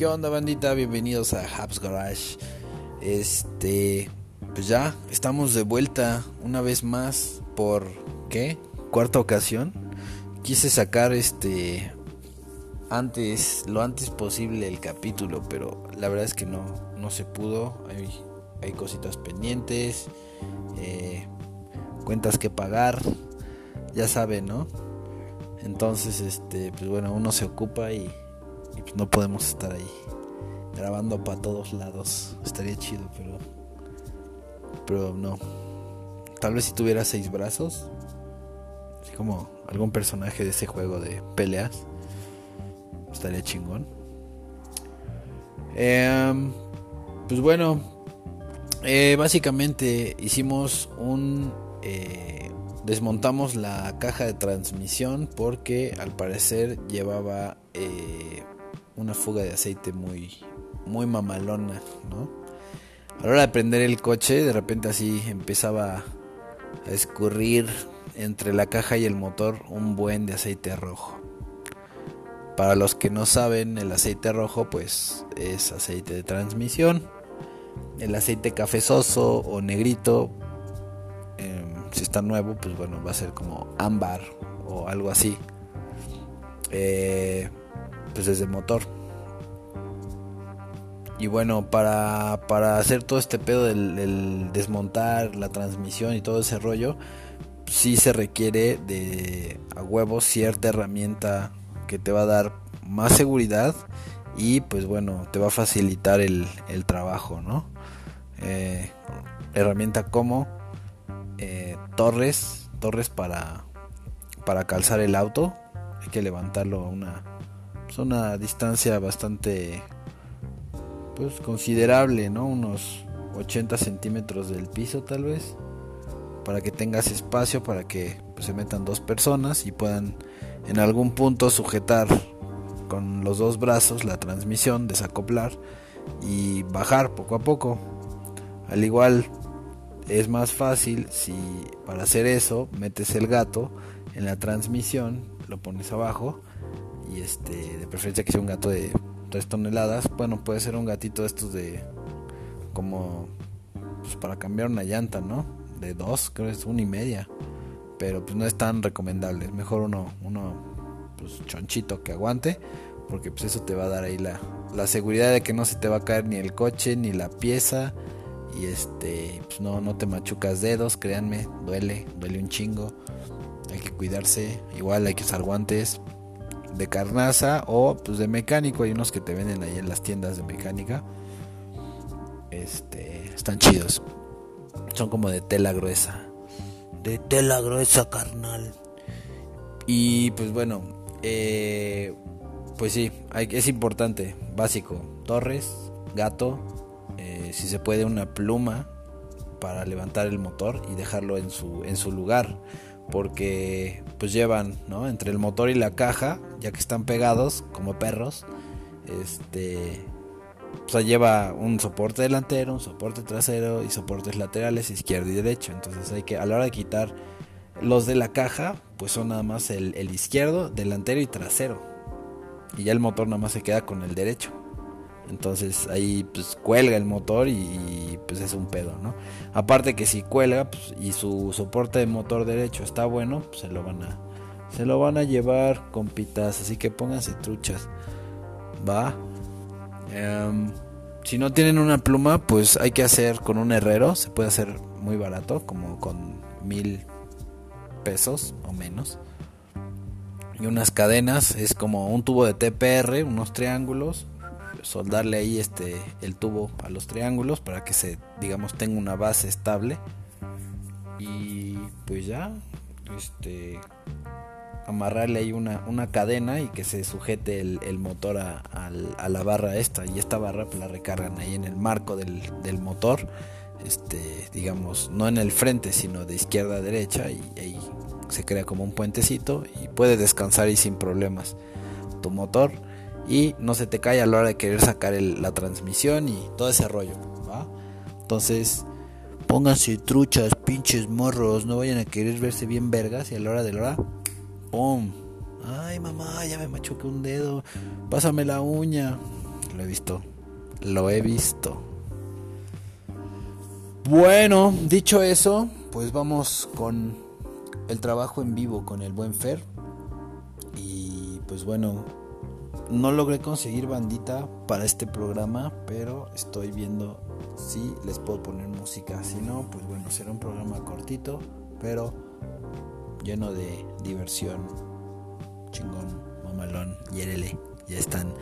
¿Qué onda bandita? Bienvenidos a Habs Garage. Este, pues ya estamos de vuelta una vez más por ¿qué? Cuarta ocasión. Quise sacar este antes, lo antes posible el capítulo, pero la verdad es que no, no se pudo. Hay, hay cositas pendientes, eh, cuentas que pagar, ya saben, ¿no? Entonces, este, pues bueno, uno se ocupa y, pues no podemos estar ahí grabando para todos lados. Estaría chido, pero pero no. Tal vez si tuviera seis brazos, así como algún personaje de ese juego de peleas, estaría chingón. Em, pues bueno, eh, básicamente hicimos un eh, Desmontamos la caja de transmisión porque al parecer llevaba eh, una fuga de aceite muy, muy mamalona, ¿no? A la hora de prender el coche, de repente así empezaba a escurrir entre la caja y el motor un buen de aceite rojo. Para los que no saben, el aceite rojo pues es aceite de transmisión. El aceite cafezoso o negrito si está nuevo, pues bueno, va a ser como ámbar o algo así. Eh, pues desde motor. Y bueno, para, hacer todo este pedo del, desmontar la transmisión y todo ese rollo, sí se requiere de a huevo cierta herramienta que te va a dar más seguridad y pues bueno, te va a facilitar el, trabajo, ¿no? Eh, herramienta como eh, torres, torres para, para calzar el auto. Hay que levantarlo a una, pues, una distancia bastante pues considerable, ¿no? Unos 80 centímetros del piso tal vez. Para que tengas espacio para que pues, se metan dos personas y puedan en algún punto sujetar con los dos brazos la transmisión, desacoplar y bajar poco a poco. Al igual es más fácil si para hacer eso metes el gato en la transmisión, lo pones abajo y este de preferencia que sea un gato de 3 toneladas, bueno, puede ser un gatito de estos de como pues para cambiar una llanta, ¿no? De 2, creo que es una y media, pero pues no es tan recomendable, es mejor uno uno pues chonchito que aguante, porque pues eso te va a dar ahí la la seguridad de que no se te va a caer ni el coche ni la pieza y este, pues no, no te machucas dedos, créanme, duele, duele un chingo. Hay que cuidarse, igual hay que usar guantes de carnaza o pues de mecánico. Hay unos que te venden ahí en las tiendas de mecánica. Este, están chidos. Son como de tela gruesa. De tela gruesa, carnal. Y pues bueno, eh, pues sí, hay, es importante, básico. Torres, gato, eh, si se puede, una pluma para levantar el motor y dejarlo en su, en su lugar. Porque pues llevan, ¿no? Entre el motor y la caja, ya que están pegados como perros, este, o sea, lleva un soporte delantero, un soporte trasero y soportes laterales izquierdo y derecho. Entonces hay que, a la hora de quitar los de la caja, pues son nada más el, el izquierdo, delantero y trasero. Y ya el motor nada más se queda con el derecho. Entonces ahí pues cuelga el motor y, pues es un pedo, ¿no? Aparte que si cuelga pues, y su soporte de motor derecho está bueno, pues se lo van a se lo van a llevar compitas, así que pónganse truchas. Va. Em, si no tienen una pluma, pues hay que hacer con un herrero, se puede hacer muy barato, como con mil pesos o menos. Y unas cadenas, es como un tubo de TPR, unos triángulos, soldarle ahí este el tubo a los triángulos para que se digamos tenga una base estable. Y pues ya este amarrarle ahí una, una cadena y que se sujete el, motor a, la barra esta. Y esta barra pues la recargan ahí en el marco del, del, motor este digamos no en el frente sino de izquierda a derecha. Y ahí se crea como un puentecito y puede descansar ahí sin problemas tu motor y no se te cae a la hora de querer sacar la transmisión y todo ese rollo, ¿va? Entonces, pónganse truchas, pinches morros, no vayan a querer verse bien vergas y a la hora de la hora, ¡pum! Ay, mamá, ya me machuqué un dedo, pásame la uña. lo he visto. Lo he visto. Bueno, dicho eso, pues vamos con el trabajo en vivo con el buen Fer. Y pues bueno, no logré conseguir bandita para este programa, pero estoy viendo si les puedo poner música. Si no, pues bueno, será un programa cortito, pero lleno de diversión. Chingón, mamalón, yérele, ya están.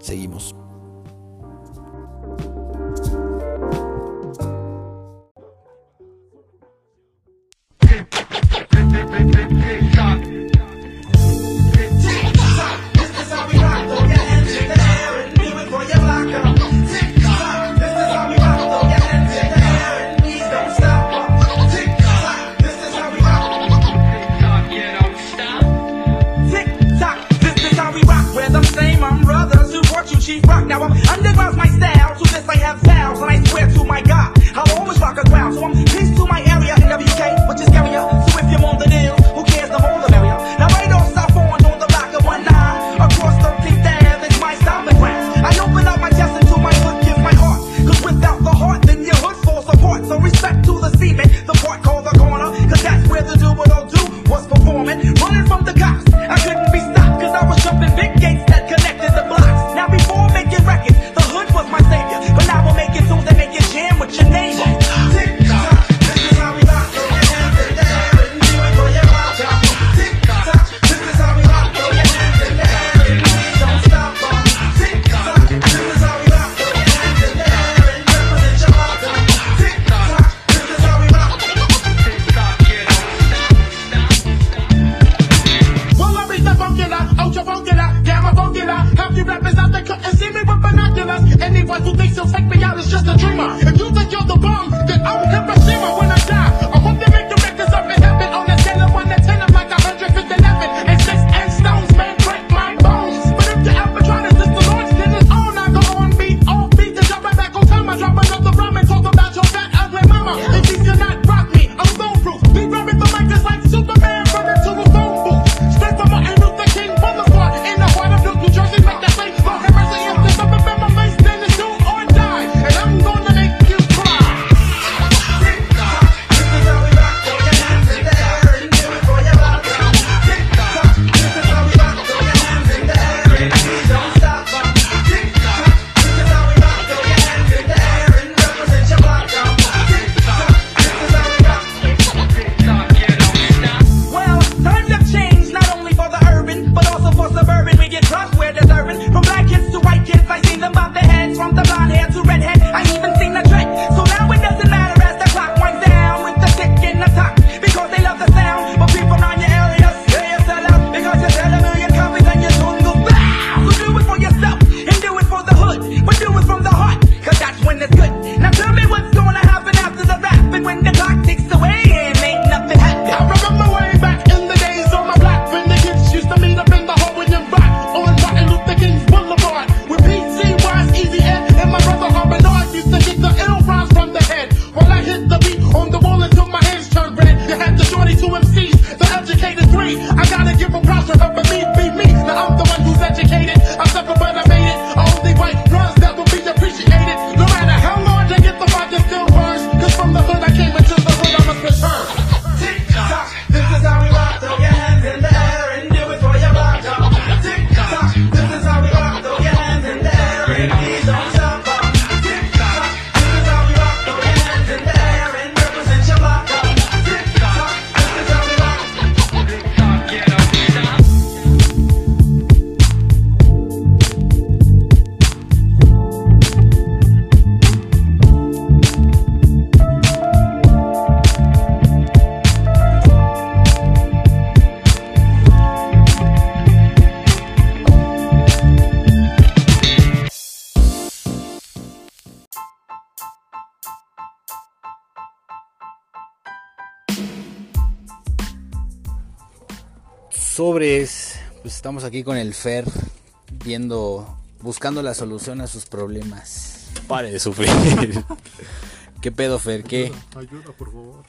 Seguimos. Sobres. Pues estamos aquí con el Fer viendo, buscando la solución a sus problemas. Pare de sufrir. ¿Qué pedo, Fer? ¿Qué? Ayuda, por favor.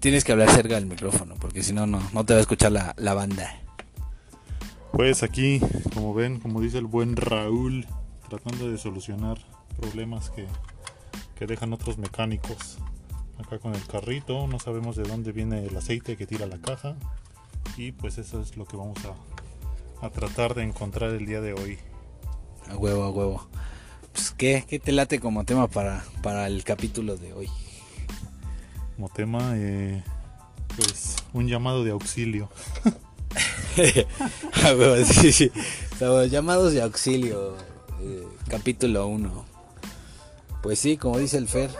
Tienes que hablar cerca del micrófono, porque si no, no, no te va a escuchar la, la banda. Pues aquí, como ven, como dice el buen Raúl, tratando de solucionar problemas que, que dejan otros mecánicos. Acá con el carrito, no sabemos de dónde viene el aceite que tira la caja. Y pues eso es lo que vamos a, a tratar de encontrar el día de hoy. A huevo, a huevo. Pues, ¿qué, qué te late como tema para, para el capítulo de hoy? Como tema, eh, pues un llamado de auxilio. a huevo, sí, sí. Llamados de auxilio, eh, capítulo 1. Pues sí, como dice el Fer,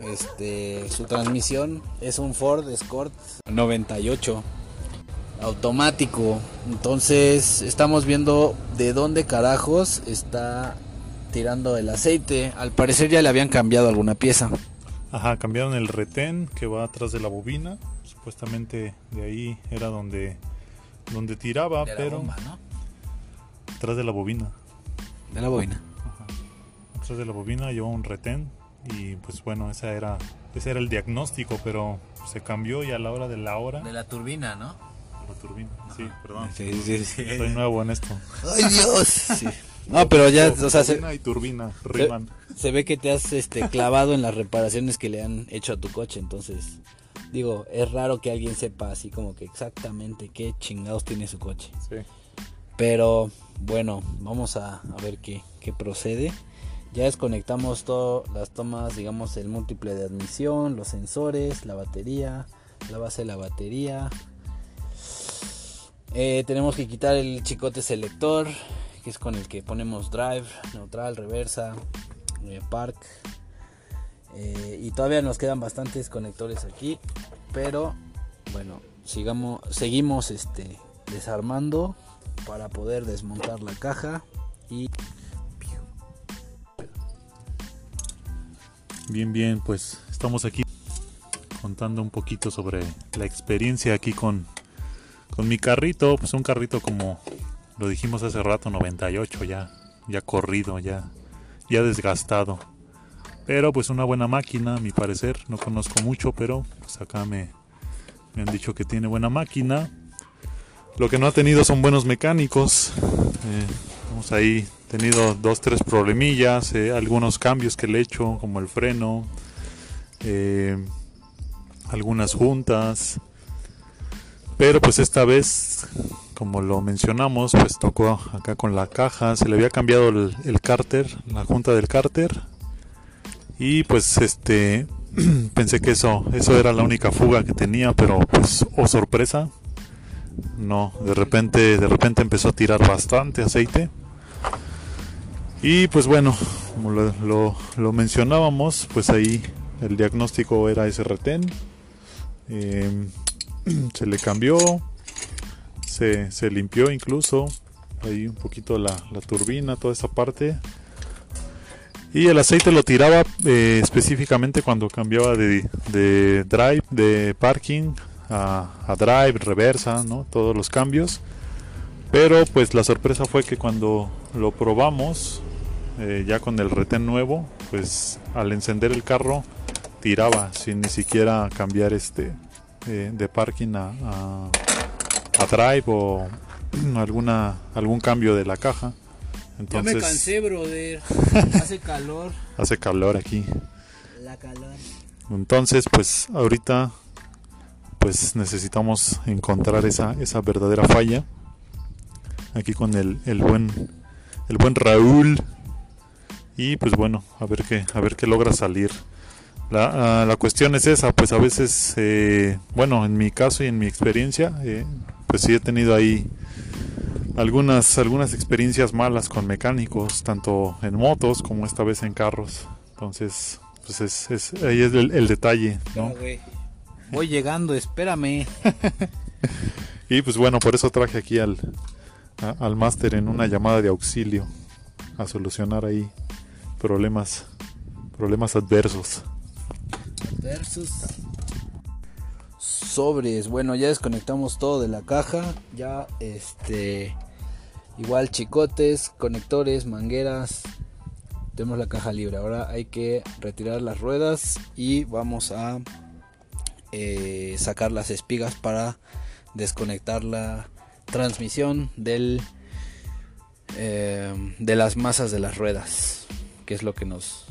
este, su transmisión es un Ford Escort 98 automático. Entonces estamos viendo de dónde carajos está tirando el aceite. Al parecer ya le habían cambiado alguna pieza. Ajá, cambiaron el retén que va atrás de la bobina. Supuestamente de ahí era donde, donde tiraba, De pero bomba, ¿no? atrás de la bobina. De la bobina. Atrás de la bobina lleva un retén y pues bueno, esa era, ese era el diagnóstico, pero se cambió y a la hora de la hora De la turbina, ¿no? La turbina. Sí, perdón. Sí, sí, sí. Estoy nuevo en esto. ¡Ay, Dios! Sí. No, pero ya, o sea, se, Turbina y turbina riman. se ve que te has este, clavado en las reparaciones que le han hecho a tu coche, entonces digo, es raro que alguien sepa así como que exactamente qué chingados tiene su coche. Sí. Pero bueno, vamos a, a ver qué, qué procede. Ya desconectamos todas las tomas, digamos, el múltiple de admisión, los sensores, la batería, la base de la batería. Eh, tenemos que quitar el chicote selector, que es con el que ponemos drive, neutral, reversa, eh, park. Eh, y todavía nos quedan bastantes conectores aquí, pero bueno, sigamos, seguimos este, desarmando para poder desmontar la caja y Bien, bien, pues estamos aquí contando un poquito sobre la experiencia aquí con, con mi carrito. Pues un carrito como lo dijimos hace rato, 98 ya, ya corrido, ya, ya desgastado. Pero pues una buena máquina, a mi parecer. No conozco mucho, pero pues acá me, me han dicho que tiene buena máquina. Lo que no ha tenido son buenos mecánicos. Eh, hemos ahí tenido dos, tres problemillas, eh, algunos cambios que le he hecho, como el freno, eh, algunas juntas. Pero pues esta vez, como lo mencionamos, pues tocó acá con la caja, se le había cambiado el, el cárter, la junta del cárter. Y pues este pensé que eso, eso era la única fuga que tenía, pero pues oh sorpresa, no, de repente, de repente empezó a tirar bastante aceite. Y pues bueno, como lo, lo- lo mencionábamos, pues ahí el diagnóstico era ese retén. Eh, se le cambió, se, se limpió incluso, ahí un poquito la, la turbina, toda esa parte. Y el aceite lo tiraba eh, específicamente cuando cambiaba de, de drive, de parking a, a drive, reversa, ¿no? Todos los cambios. Pero pues la sorpresa fue que cuando lo probamos, eh, ya con el retén nuevo, pues al encender el carro tiraba sin ni siquiera cambiar este eh, de parking a, a- a drive o alguna algún cambio de la caja. Entonces brother. Hace calor. hace calor aquí. La calor. Entonces, pues ahorita pues necesitamos encontrar esa, esa verdadera falla. Aquí con el, el buen el buen Raúl. Y pues bueno, a ver qué, a ver qué logra salir. La, ah, la cuestión es esa, pues a veces, eh, bueno, en mi caso y en mi experiencia, eh, pues sí he tenido ahí algunas, algunas experiencias malas con mecánicos, tanto en motos como esta vez en carros. Entonces, pues es, es- ahí es el, el detalle, ¿no? Voy llegando, espérame. Y pues bueno, por eso traje aquí al, a- al máster en una llamada de auxilio a solucionar ahí problemas, problemas adversos. Versus. Sobres. Bueno, ya desconectamos todo de la caja. Ya, este. Igual chicotes, conectores, mangueras. Tenemos la caja libre. Ahora hay que retirar las ruedas y vamos a eh, sacar las espigas para desconectar la transmisión del eh, de las masas de las ruedas, que es lo que nos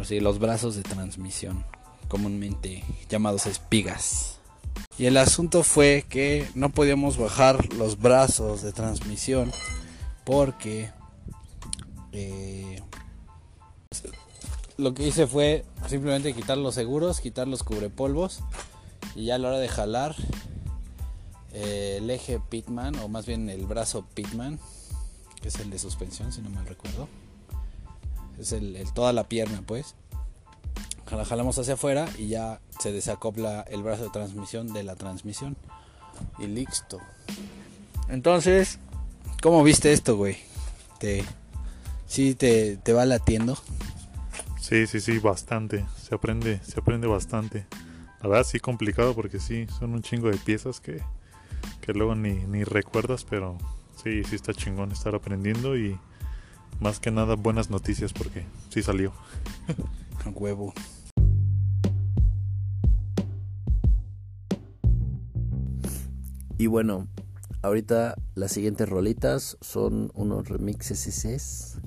así, los brazos de transmisión, comúnmente llamados espigas. Y el asunto fue que no podíamos bajar los brazos de transmisión porque eh, lo que hice fue simplemente quitar los seguros, quitar los cubrepolvos y ya a la hora de jalar eh, el eje Pitman o más bien el brazo Pitman que es el de suspensión si no mal recuerdo es el, toda la pierna pues la jalamos hacia afuera y ya se desacopla el brazo de transmisión de la transmisión y listo entonces ¿cómo viste esto güey? te sí te, te va latiendo Sí, sí, sí, bastante. Se aprende, se aprende bastante. La verdad sí complicado porque sí, son un chingo de piezas que, que luego ni, ni recuerdas, pero sí, sí está chingón estar aprendiendo y más que nada buenas noticias porque sí salió. A huevo. Y bueno, ahorita las siguientes rolitas son unos remixes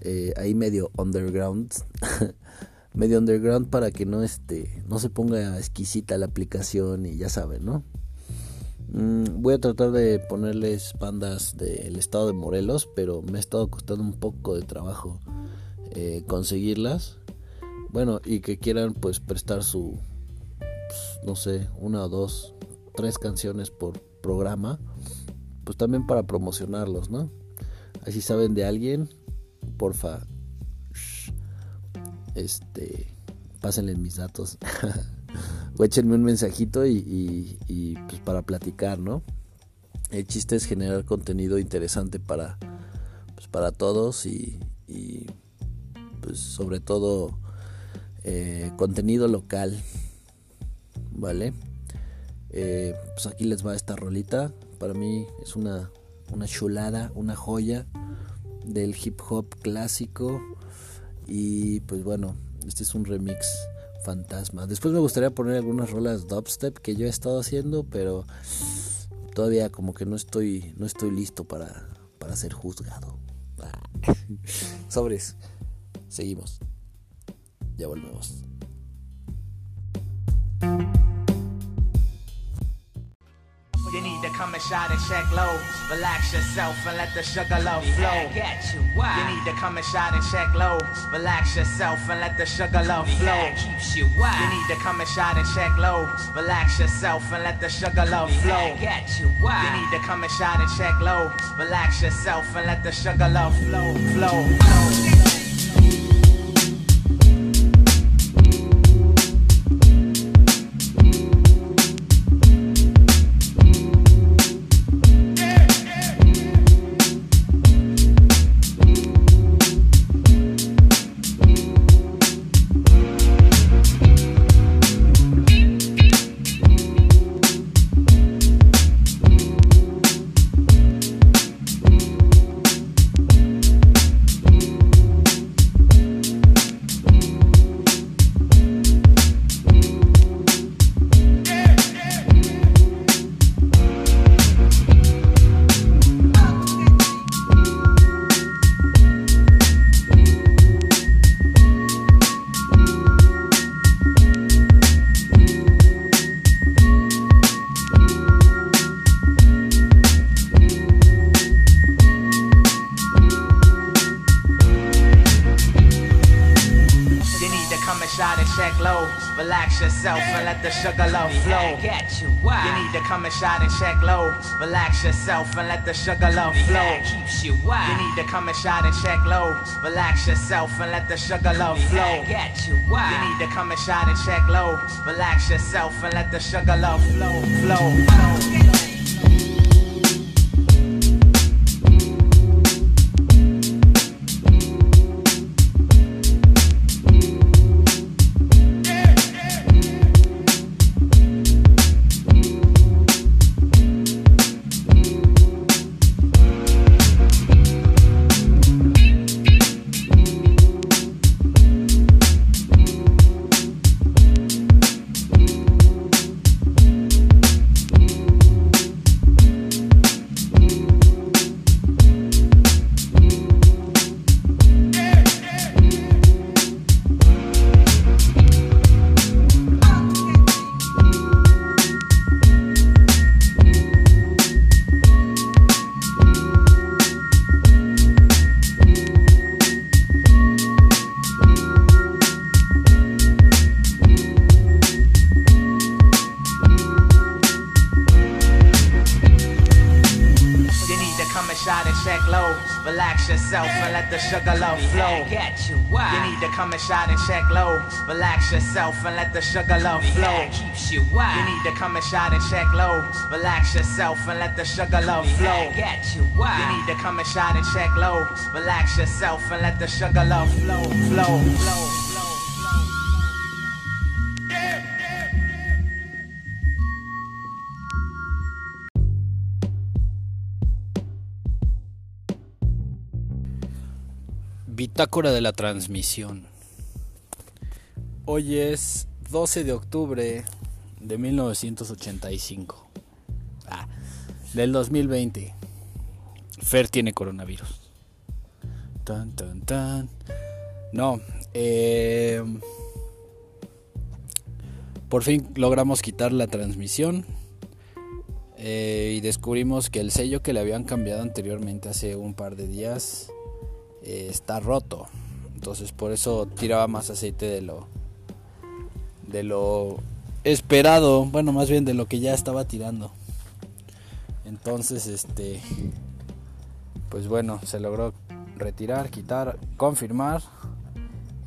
eh, ahí medio underground. medio underground para que no este no se ponga exquisita la aplicación y ya saben, ¿no? Mm, voy a tratar de ponerles bandas del estado de Morelos, pero me ha estado costando un poco de trabajo eh, conseguirlas. Bueno, y que quieran pues prestar su, pues, no sé, una o dos, tres canciones por programa, pues también para promocionarlos, ¿no? Así saben de alguien, porfa, este, pásenle mis datos. o échenme un mensajito y, pues para platicar, ¿no? El chiste es generar contenido interesante para, pues para todos y, pues sobre todo eh, contenido local, ¿vale? Eh, pues aquí les va esta rolita. Para mí es una, una chulada, una joya del hip hop clásico. Y pues bueno, este es un remix fantasma. Después me gustaría poner algunas rolas dubstep que yo he estado haciendo, pero todavía como que no estoy no estoy listo para para ser juzgado. Sobres. Seguimos. Ya volvemos. Shot and check low. Relax yourself and let the sugar love flow. Get you. Why? You need to come and shot and check low. Relax yourself and let the sugar love flow. keeps you why? You need to come and shot and check low. Relax yourself and let the sugar love flow. Get you. Why? You need to come and shot and check low. Relax yourself and let the sugar love flow. Flow. flow. the low flow. You need to come and shout and check low. Relax yourself and let the sugarloaf flow. You need to come and shout and check low. Relax yourself and let the sugarloaf flow. You need to come and shout and check low. Relax yourself and let the sugarloaf flow. Flow. flow. Come and shot and check low. Relax yourself and let the sugar love flow. You wild. You need to come and shot and check low. Relax yourself and let the sugar love flow. Get You need to come and shot and check low. Relax yourself and let the sugar love flow. Flow. Flow. Bitácora de la transmisión. Hoy es 12 de octubre de 1985. Ah, del 2020. Fer tiene coronavirus. Tan, tan, tan. No, eh, por fin logramos quitar la transmisión eh, y descubrimos que el sello que le habían cambiado anteriormente hace un par de días eh, está roto. Entonces por eso tiraba más aceite de lo de lo esperado, bueno, más bien de lo que ya estaba tirando. Entonces, este pues bueno, se logró retirar, quitar, confirmar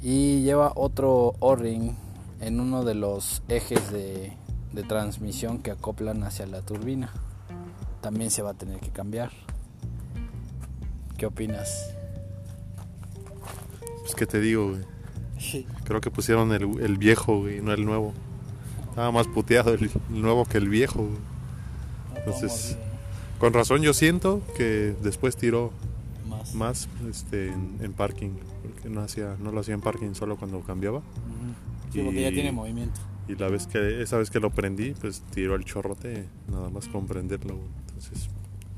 y lleva otro O-ring en uno de los ejes de, de transmisión que acoplan hacia la turbina. También se va a tener que cambiar. ¿Qué opinas? Pues que te digo, güey. Creo que pusieron el, el viejo, güey, no el nuevo. Estaba más puteado el, el nuevo que el viejo, güey. Entonces, con razón yo siento que después tiró Más. más este, en, en parking. Porque no, hacía, no lo hacía en parking solo cuando cambiaba. Sí, porque ya tiene movimiento. Y la vez que, esa vez que lo prendí, pues tiró el chorrote nada más con prenderlo. güey. Entonces,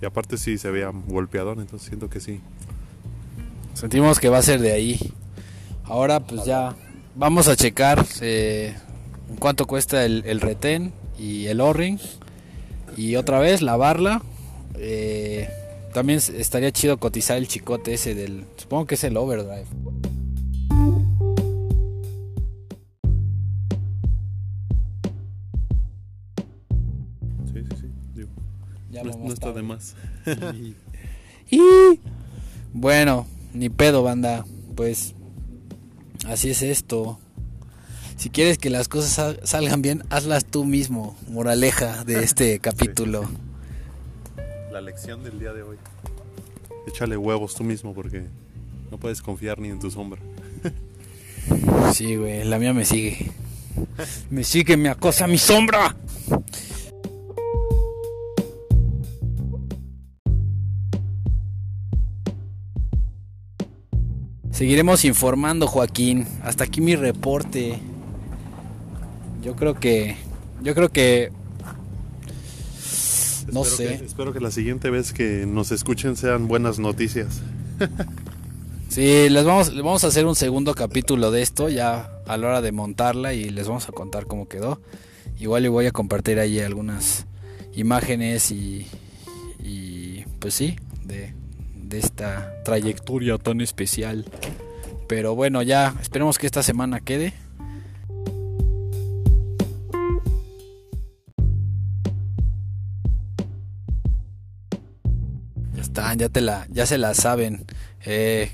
y aparte sí se veía golpeador, entonces siento que sí. Sentimos que va a ser de ahí. Ahora pues ya vamos a checar eh, cuánto cuesta el, el retén y el O-ring. Y otra vez lavarla. Eh, también estaría chido cotizar el chicote ese del... Supongo que es el overdrive. Sí, sí, sí. digo, Ya no, no está de más. Y bueno, ni pedo, banda. Pues así es esto. Si quieres que las cosas sal- salgan bien, hazlas tú mismo. Moraleja de este capítulo. La lección del día de hoy. Échale huevos tú mismo porque no puedes confiar ni en tu sombra. Sí, güey, la mía me sigue. Me sigue, me acosa mi sombra. Seguiremos informando, Joaquín. Hasta aquí mi reporte. Yo creo que. Yo creo que. No Espero sé. que- espero que la siguiente vez que nos escuchen sean buenas noticias. Sí, les vamos, les vamos a hacer un segundo capítulo de esto ya a la hora de montarla y les vamos a contar cómo quedó. Igual y voy a compartir ahí algunas imágenes y, y pues sí, de, de esta trayectoria tan especial. Pero bueno, ya esperemos que esta semana quede. Ya están, ya te la, ya se la saben. Eh,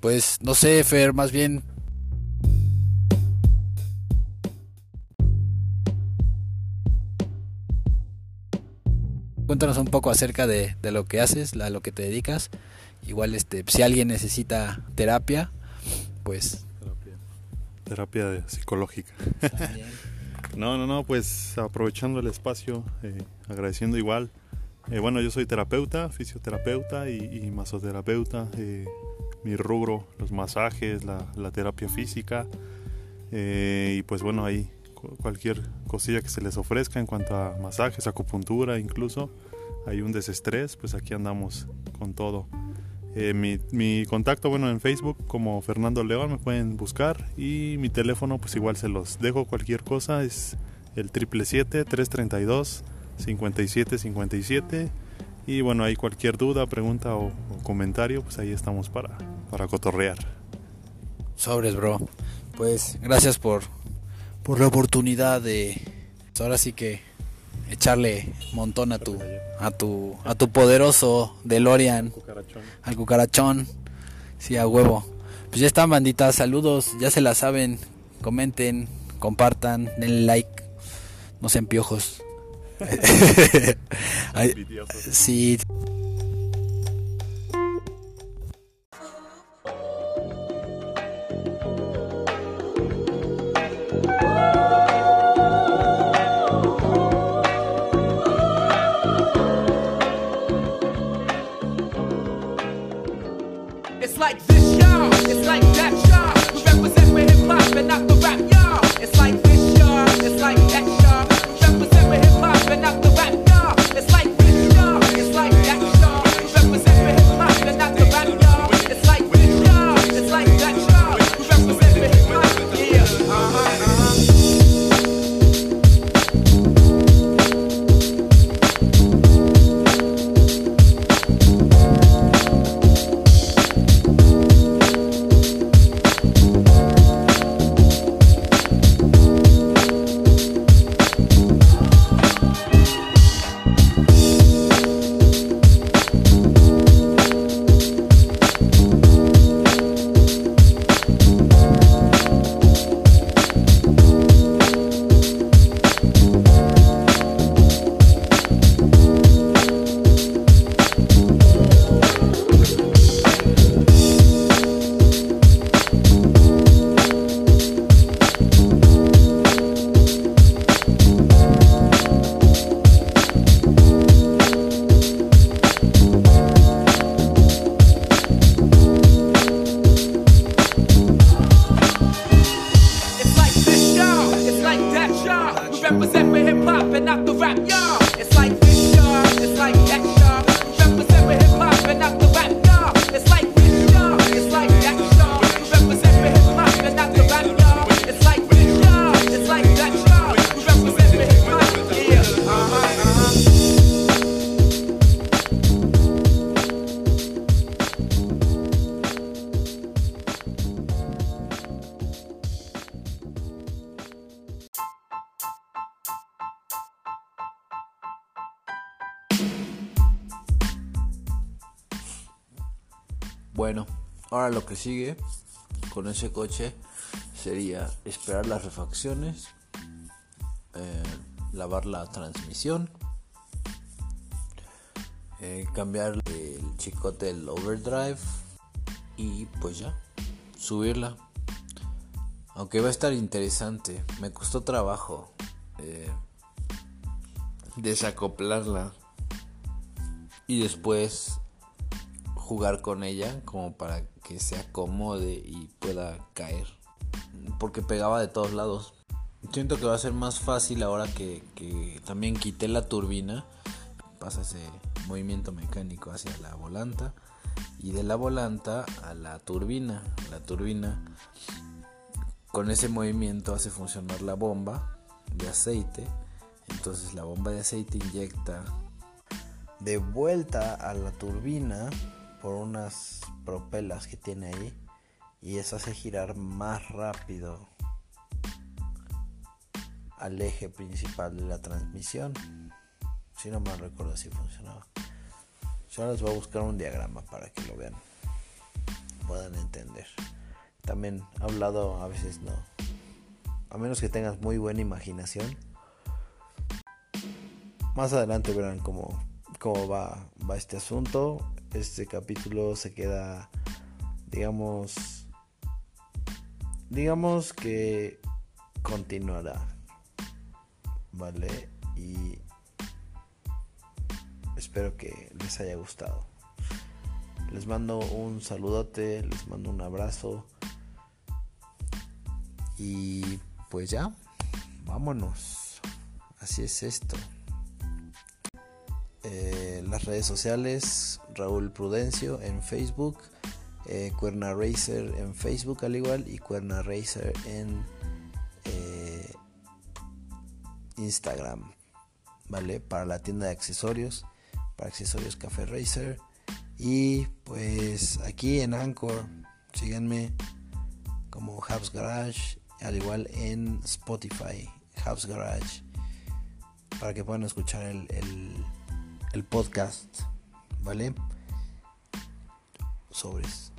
pues no sé, Fer, más bien. Cuéntanos un poco acerca de, de lo que haces, a lo que te dedicas. Igual, este, si alguien necesita terapia, pues. Terapia de- psicológica. No, no, no, pues aprovechando el espacio, eh, agradeciendo igual. Eh, bueno, yo soy terapeuta, fisioterapeuta y, y masoterapeuta. eh, mi rubro, los masajes, la, la terapia física. eh, y pues bueno, ahí cualquier cosilla que se les ofrezca en cuanto a masajes, acupuntura incluso. Hay un desestrés, pues aquí andamos con todo. Eh, mi, mi contacto, bueno, en Facebook como Fernando León me pueden buscar y mi teléfono, pues igual se los dejo cualquier cosa, es el 777-332-5757 y bueno, ahí cualquier duda, pregunta o, o comentario, pues ahí estamos para, para cotorrear. Sobres, bro. Pues gracias por, por la oportunidad de. pues, ahora sí que echarle montón a tu, a tu, a tu poderoso DeLorean. al cucarachón. Sí, a huevo. Pues ya están, banditas. Saludos, ya se la saben. Comenten, compartan, denle like. No sean piojos. Sí. Bueno, ahora lo que sigue con ese coche sería esperar las refacciones, eh, lavar la transmisión, eh, cambiar el chicote del overdrive y pues ya, subirla. Aunque va a estar interesante, me costó trabajo eh, desacoplarla y después jugar con ella como para que se acomode y pueda caer. Porque pegaba de todos lados. Siento que va a ser más fácil ahora que, que también quité la turbina. Pasa ese movimiento mecánico hacia la volanta. Y de la volanta a la turbina. La turbina con ese movimiento hace funcionar la bomba de aceite. Entonces la bomba de aceite inyecta de vuelta a la turbina por unas propelas que tiene ahí y eso hace girar más rápido al eje principal de la transmisión. Si no mal recuerdo así funcionaba. Yo les voy a buscar un diagrama para que lo vean, puedan entender. También hablado a veces no. A menos que tengas muy buena imaginación. Más adelante verán cómo, cómo va, va este asunto. Este capítulo se queda, digamos, digamos que continuará. ¿Vale? Y espero que les haya gustado. Les mando un saludote, les mando un abrazo. Y pues ya, vámonos. Así es esto. Eh, las redes sociales, Raúl Prudencio en Facebook, eh, Cuerna Racer en Facebook al igual y Cuerna Racer en eh, Instagram, ¿vale? Para la tienda de accesorios, para accesorios Café Racer. Y pues aquí en Anchor, síganme como House Garage, al igual en Spotify, House Garage, para que puedan escuchar el, el podcast, ¿vale? Sobres.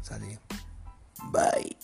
Sale. Bye.